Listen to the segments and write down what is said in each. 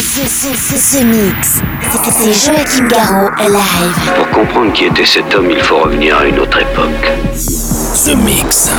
The, the, the, the Mix. C'est Joachim Garraud live. Pour comprendre qui était cet homme, il faut revenir à une autre époque. The Mix.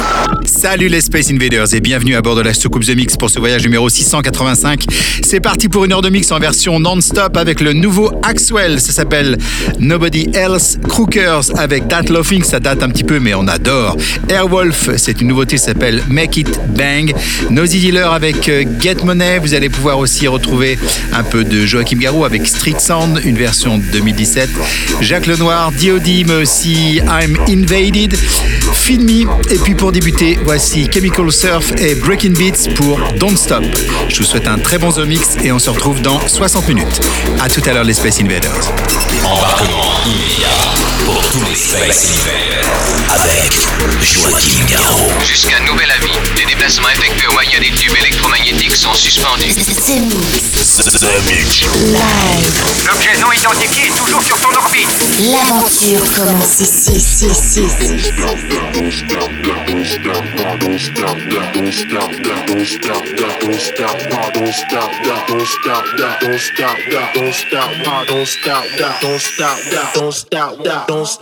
Salut les Space Invaders et bienvenue à bord de la soucoupe The Mix pour ce voyage numéro 685. C'est parti pour une heure de mix en version non-stop avec le nouveau Axwell. Ça s'appelle Nobody Else. Crookers avec That Laughing, ça date un petit peu mais on adore. Airwolf, c'est une nouveauté, ça s'appelle Make It Bang. Nosy Dealer avec euh, Get Money. Vous allez pouvoir aussi retrouver un peu de Joachim Garou avec Street Sound, une version 2017. Jacques Lenoir, D.O.D. mais aussi I'm Invaded. Me. Et puis pour débuter, voici Chemical Surf et Breaking Beats pour Don't Stop. Je vous souhaite un très bon The Mix et on se retrouve dans 60 minutes. A tout à l'heure les Space Invaders. Embarquement immédiat pour tous les Space Invaders avec Garraud. Jusqu'à nouvel avis, les déplacements effectués au moyen des tubes électromagnétiques sont suspendus. The Mix. The Mix. Live. L'objet non identifié est toujours sur ton orbite. L'aventure commence ici, ici, ici. Don't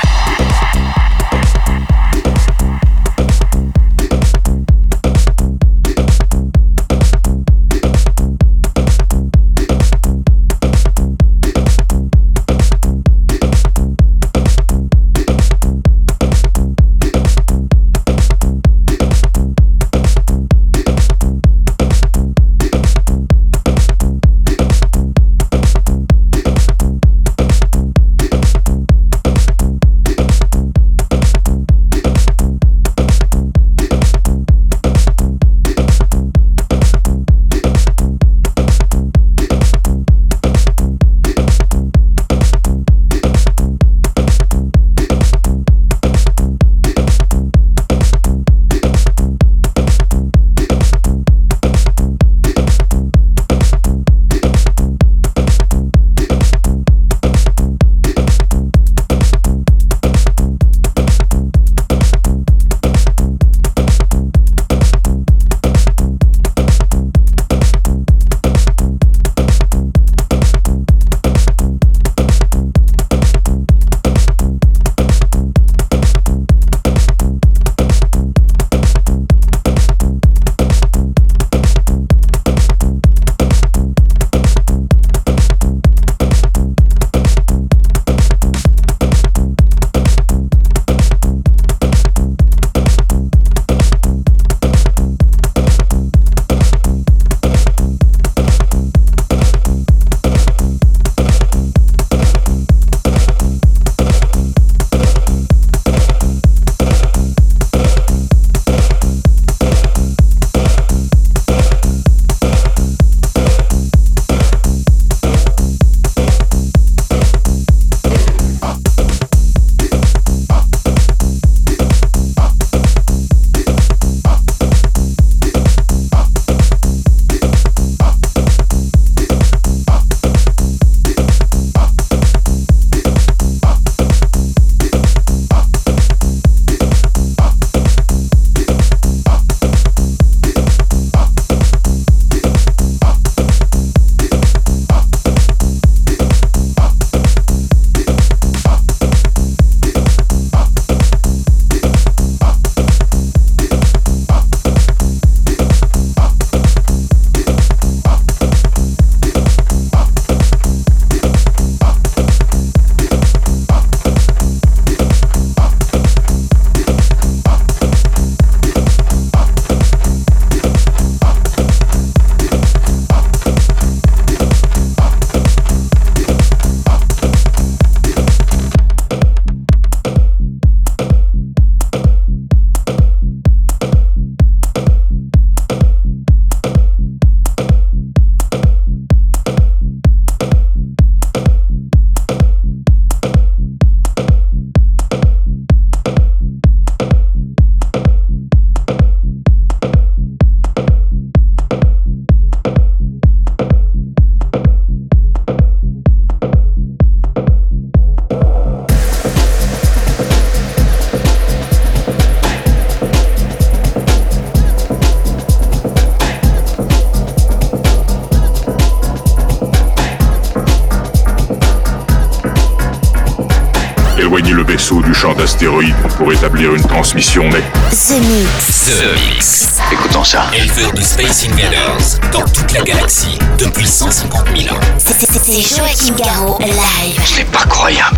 Pour établir une transmission, mais... The Mix. The Mix. Écoutons ça. Éleveur de Space Invaders dans toute la galaxie depuis 150 000 ans. C'est- c'est- C'est Joachim Garraud, live. C'est pas croyable.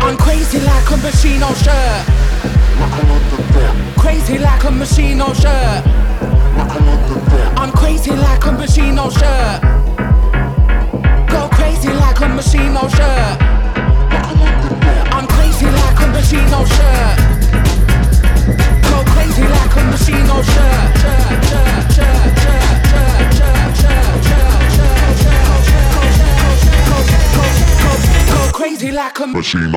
I'm crazy like a machine on shirt. Crazy like a machine on shirt. I'm crazy like a machine on shirt. Go crazy like a machine on shirt. I'm crazy like a machine on shirt. Easy like a machine gun Go Crazy like a machine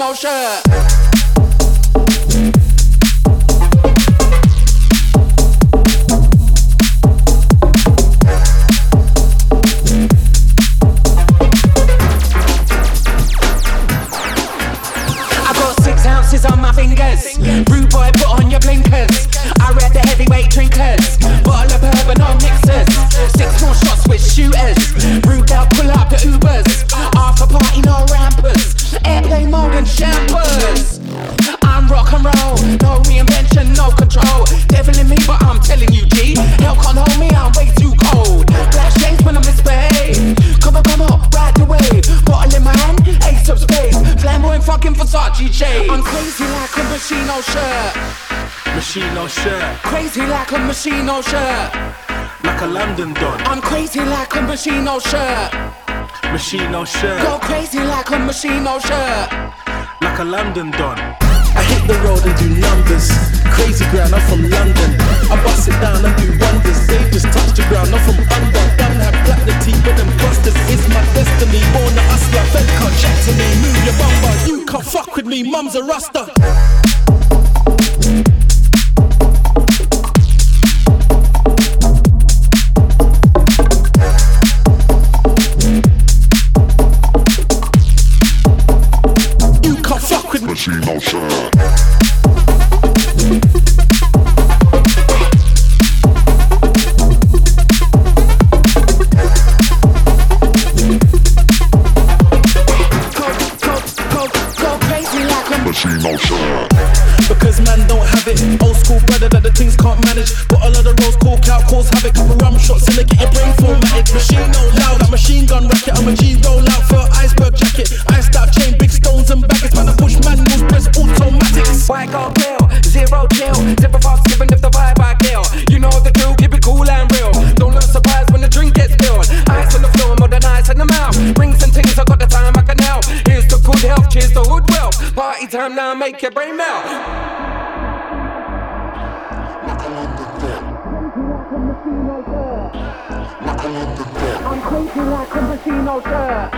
gun Crazy like a machine oh, on shirt. like a London don. I'm crazy like a machine oh, on shirt. Machine oh, on shirt, Go crazy like a machine on shirt. like a London don. I hit the road and do numbers. Crazy ground, I'm from London. I bust it down and do wonders. They just touch the ground, I'm from under. Done have black the teeth, but them busters. It's my destiny. Born a hustler, fed can't chat to me. Move your bumper, you can't fuck with me. Mum's a rasta. Automatics. White pill, zero chill. Zipper fast, giving up the vibe I kill. You know the drill, keep it cool and real. Don't look surprised when the drink gets spilled. Ice on the floor, more than ice in the mouth. Rings and things, I got the time I can help. Here's the good health, cheers the hood wealth. Party time now, make your brain melt. I'm crazy like a machine oh, on shirt.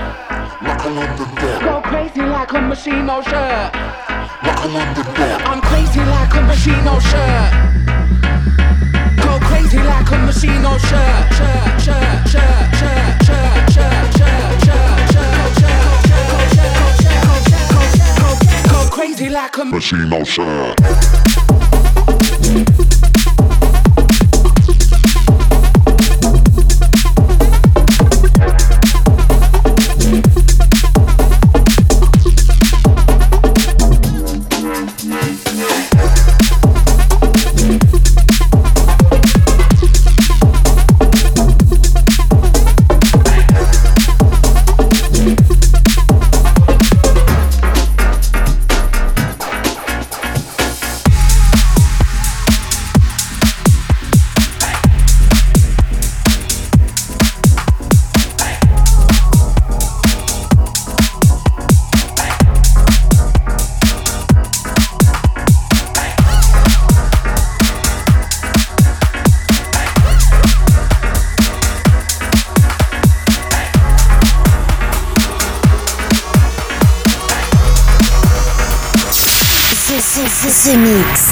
Go crazy like a machine oh, on shirt. I'm crazy like a machine on shirt. Go crazy like a machine on shirt. Shirt, shirt, Mix.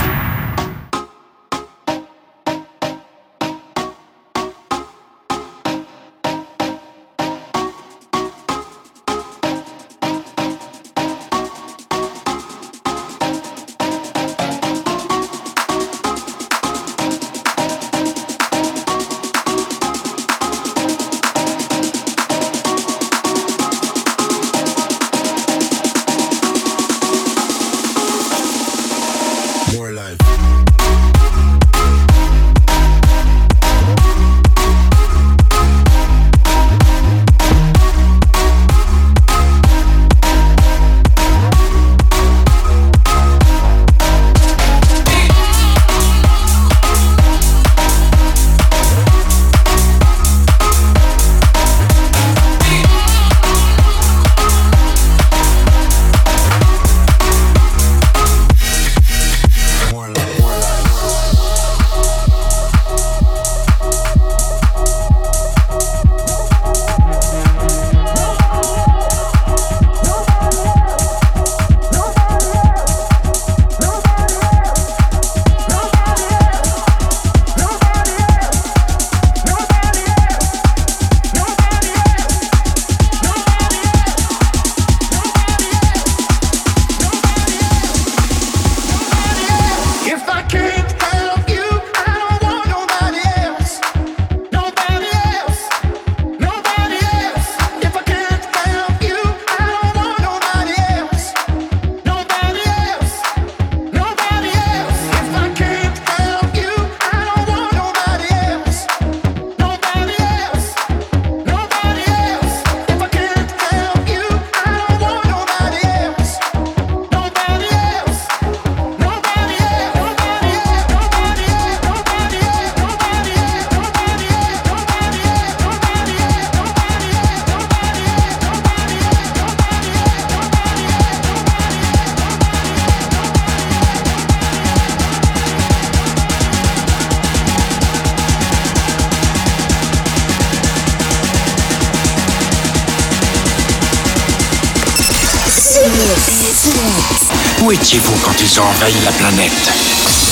Étiez-vous quand ils ont envahi la planète?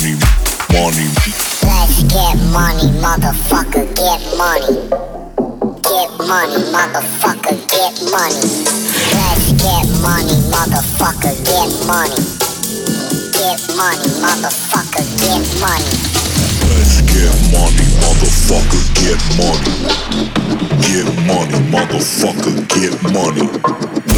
money, money. Let's get money, motherfucker, get money. Get money, motherfucker, get money. Let's get money, motherfucker, get money. Get money, motherfucker, get money. Let's get money, motherfucker, get money. Get money, motherfucker, get money.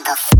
motherfucker.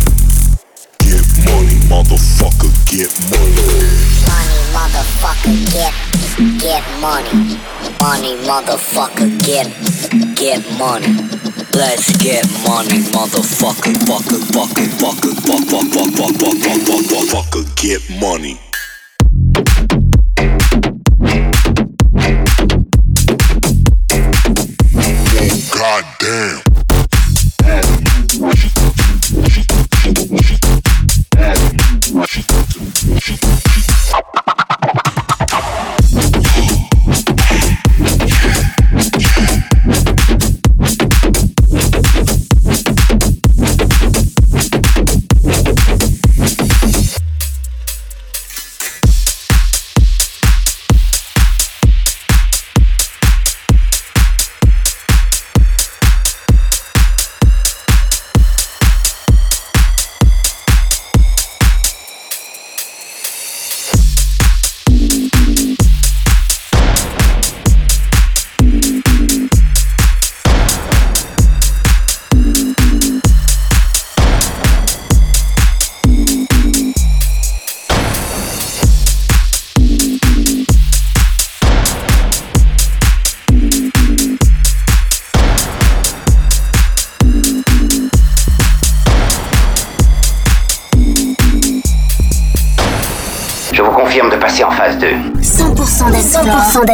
Money, motherfucker, get money. Money, motherfucker, get, get money. Money, motherfucker, get, get money. Let's get money, motherfucker, fucker, fucker, fucker, fucker, fucker, fucker, fucker, fucker, fucker, get money.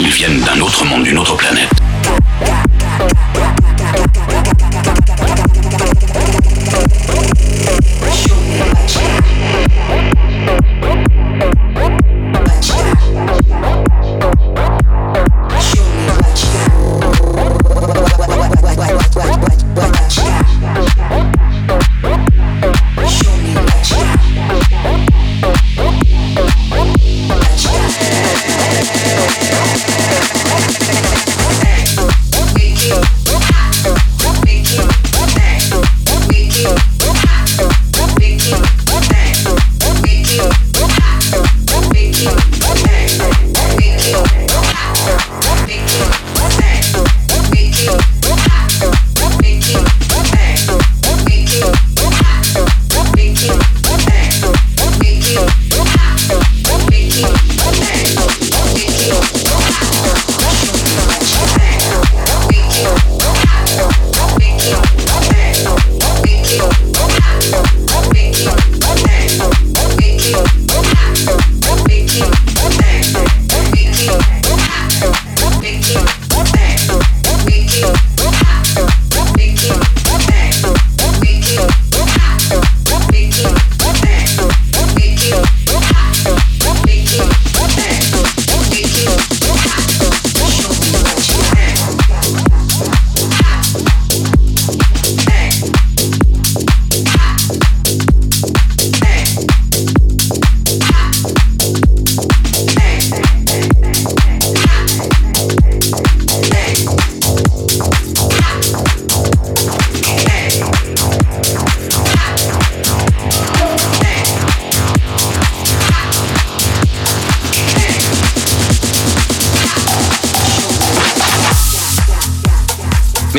Ils viennent d'un autre monde, d'une autre planète.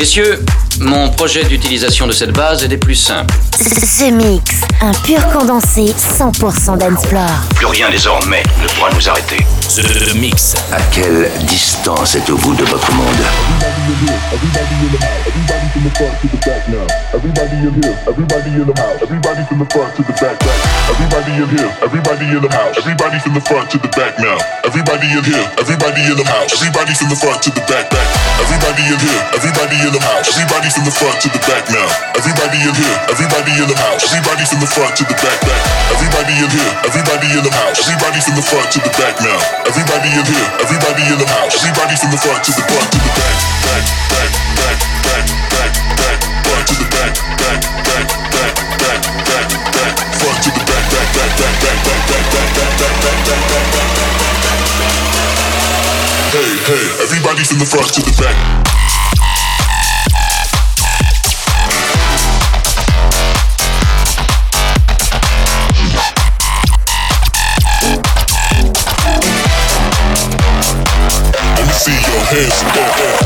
Messieurs, mon projet d'utilisation de cette base est des plus simples. Ce mix, un pur condensé 100% d'Ensplore. Plus rien désormais ne pourra nous arrêter. The, Mix. À quelle distance êtes-vous de votre monde Everybody in here, everybody in the house, everybody from the front to the back, back. Everybody in here, everybody in the house, everybody from the front to the back now. Everybody in here, everybody in the house, everybody from the front to the back, back. Everybody in here, everybody in the house, everybody from the front to the back now. Everybody in here, everybody in the house, everybody from the front to the back, back. Everybody in here, everybody in the house, everybody from the front to the back now. Everybody in here, everybody in the house, everybody from the front to the front to the back, back, back, back, back, back, back, front to the back, back, back, back, back, back, back, front to the back, back, back, back, back, back, back, back, back, back, back, back, back. Hey, hey, everybody from the front to the back. Head.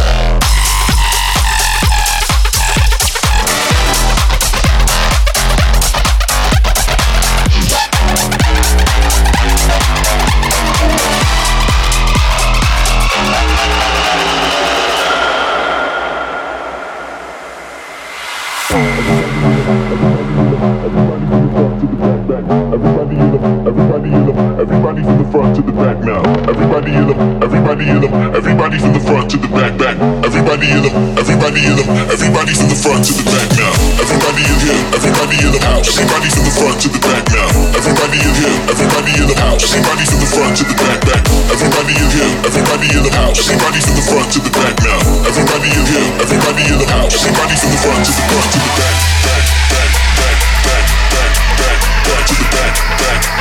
Front to the back now. Everybody in the, everybody in the, everybody from the front to the back, back. Everybody in the, everybody in the, everybody from the front to the back now. Everybody in here, everybody in the house, everybody from the front to the back now. Everybody in here, everybody in the house, everybody from the front to the back, back. Everybody in here, everybody in the house, everybody from the front to the back now. Everybody in here, everybody in the house, everybody from the front to the front to the back, back, back, back, back, back, back, back to the back, back,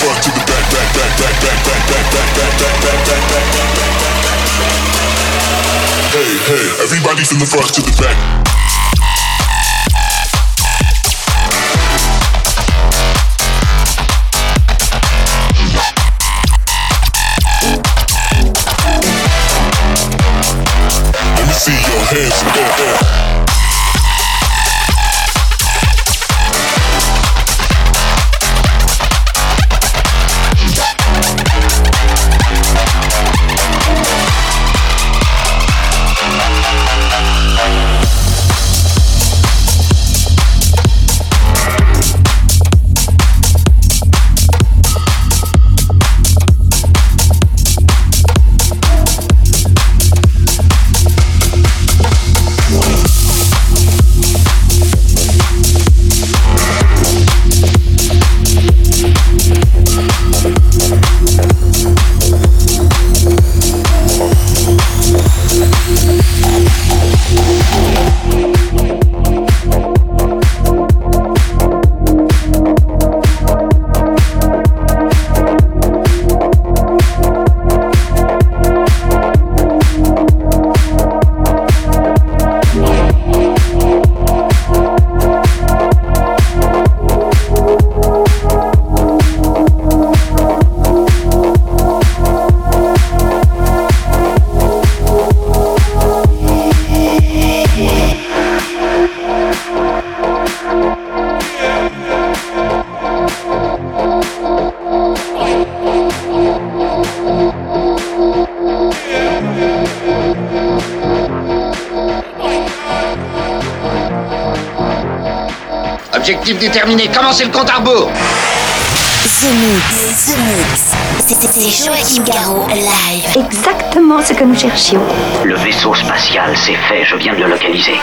front to the back, back, back, back, back, back, back, back, back, back, back, back, back, back, back. Hey, hey, everybody from the front to the back. See your hands go. Objectif commencez le compte à rebours The Mix, The Mix. C'est- C'est Joachim Garraud live. Exactement ce que nous cherchions. Le vaisseau spatial, c'est fait, je viens de le localiser.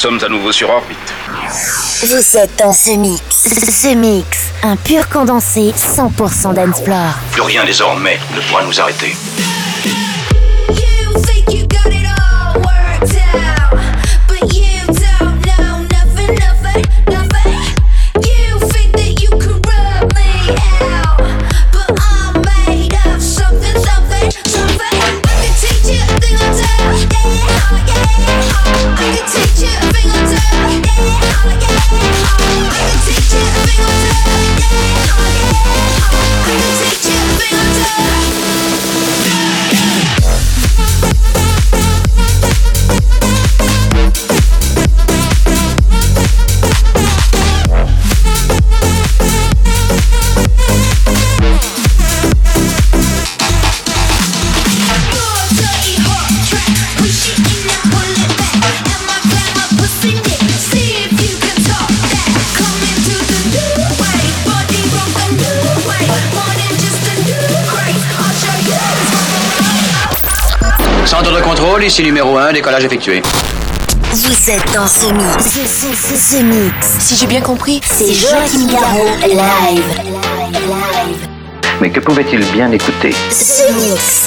Sommes à nouveau sur orbite. Vous êtes dans ce mix. Ce mix, un pur condensé 100% dancefloor. Plus rien désormais ne pourra nous arrêter. Numéro 1, décollage effectué. Vous êtes dans ce mix. Ce, ce, ce, ce mix. Si j'ai bien compris, C'est Joachim Garraud live. Mais que pouvait-il bien écouter? Ce mix.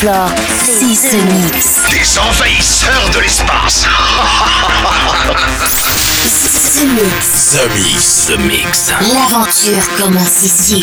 Floor. C'est ce mix. Des envahisseurs de l'espace Ce mix. The Mix. The Mix. L'aventure commence ici.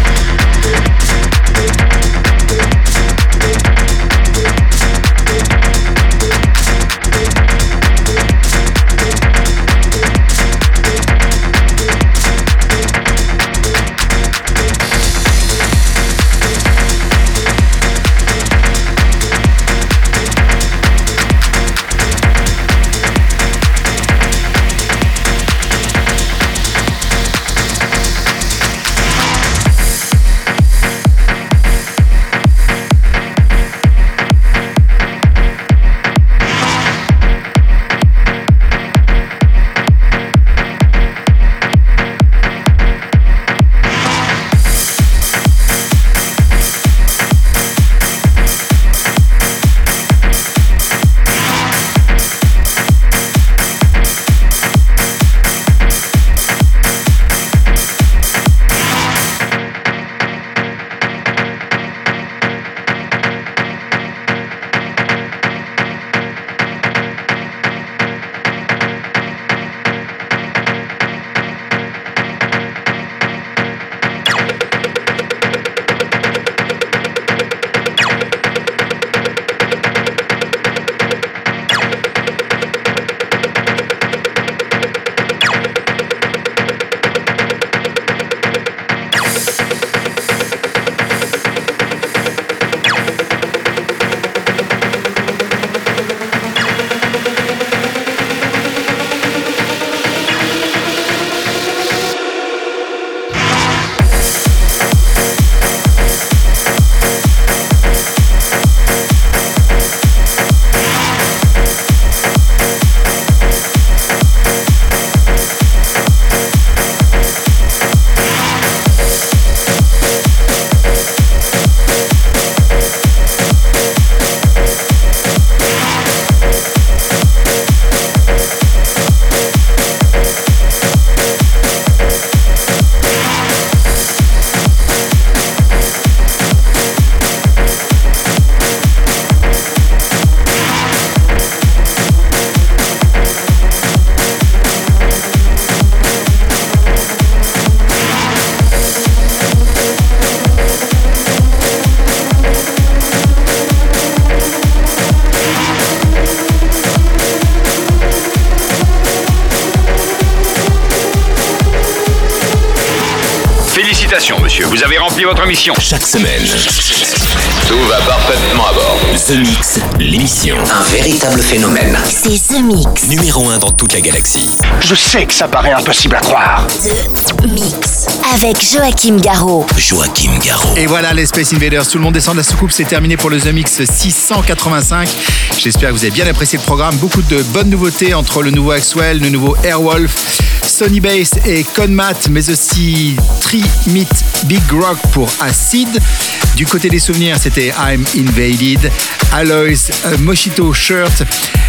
Chaque semaine, Tout va parfaitement à bord. The Mix, l'émission. Un véritable phénomène. C'est The Mix. Numéro 1 dans toute la galaxie. Je sais que ça paraît impossible à croire. The Mix. Avec Joachim Garraud. Joachim Garraud. Et voilà les Space Invaders, tout le monde descend de la soucoupe, c'est terminé pour le The Mix 685. J'espère que vous avez bien apprécié le programme, beaucoup de bonnes nouveautés entre le nouveau Axwell, le nouveau Airwolf, Sony Bass et Conmat, mais aussi Trimit Big Rock pour Acid. Du côté des souvenirs, c'était I'm Invaded, Aloys, Moshito Shirt,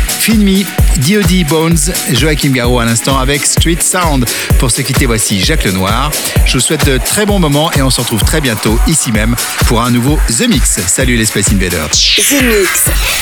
Finmi, D.O.D. Bones, Joachim Garraud à l'instant avec Street Sound. Pour se quitter, voici Jacques Lenoir. Je vous souhaite de très bons moments et on se retrouve très bientôt ici même pour un nouveau The Mix. Salut les Space Invaders. The Mix.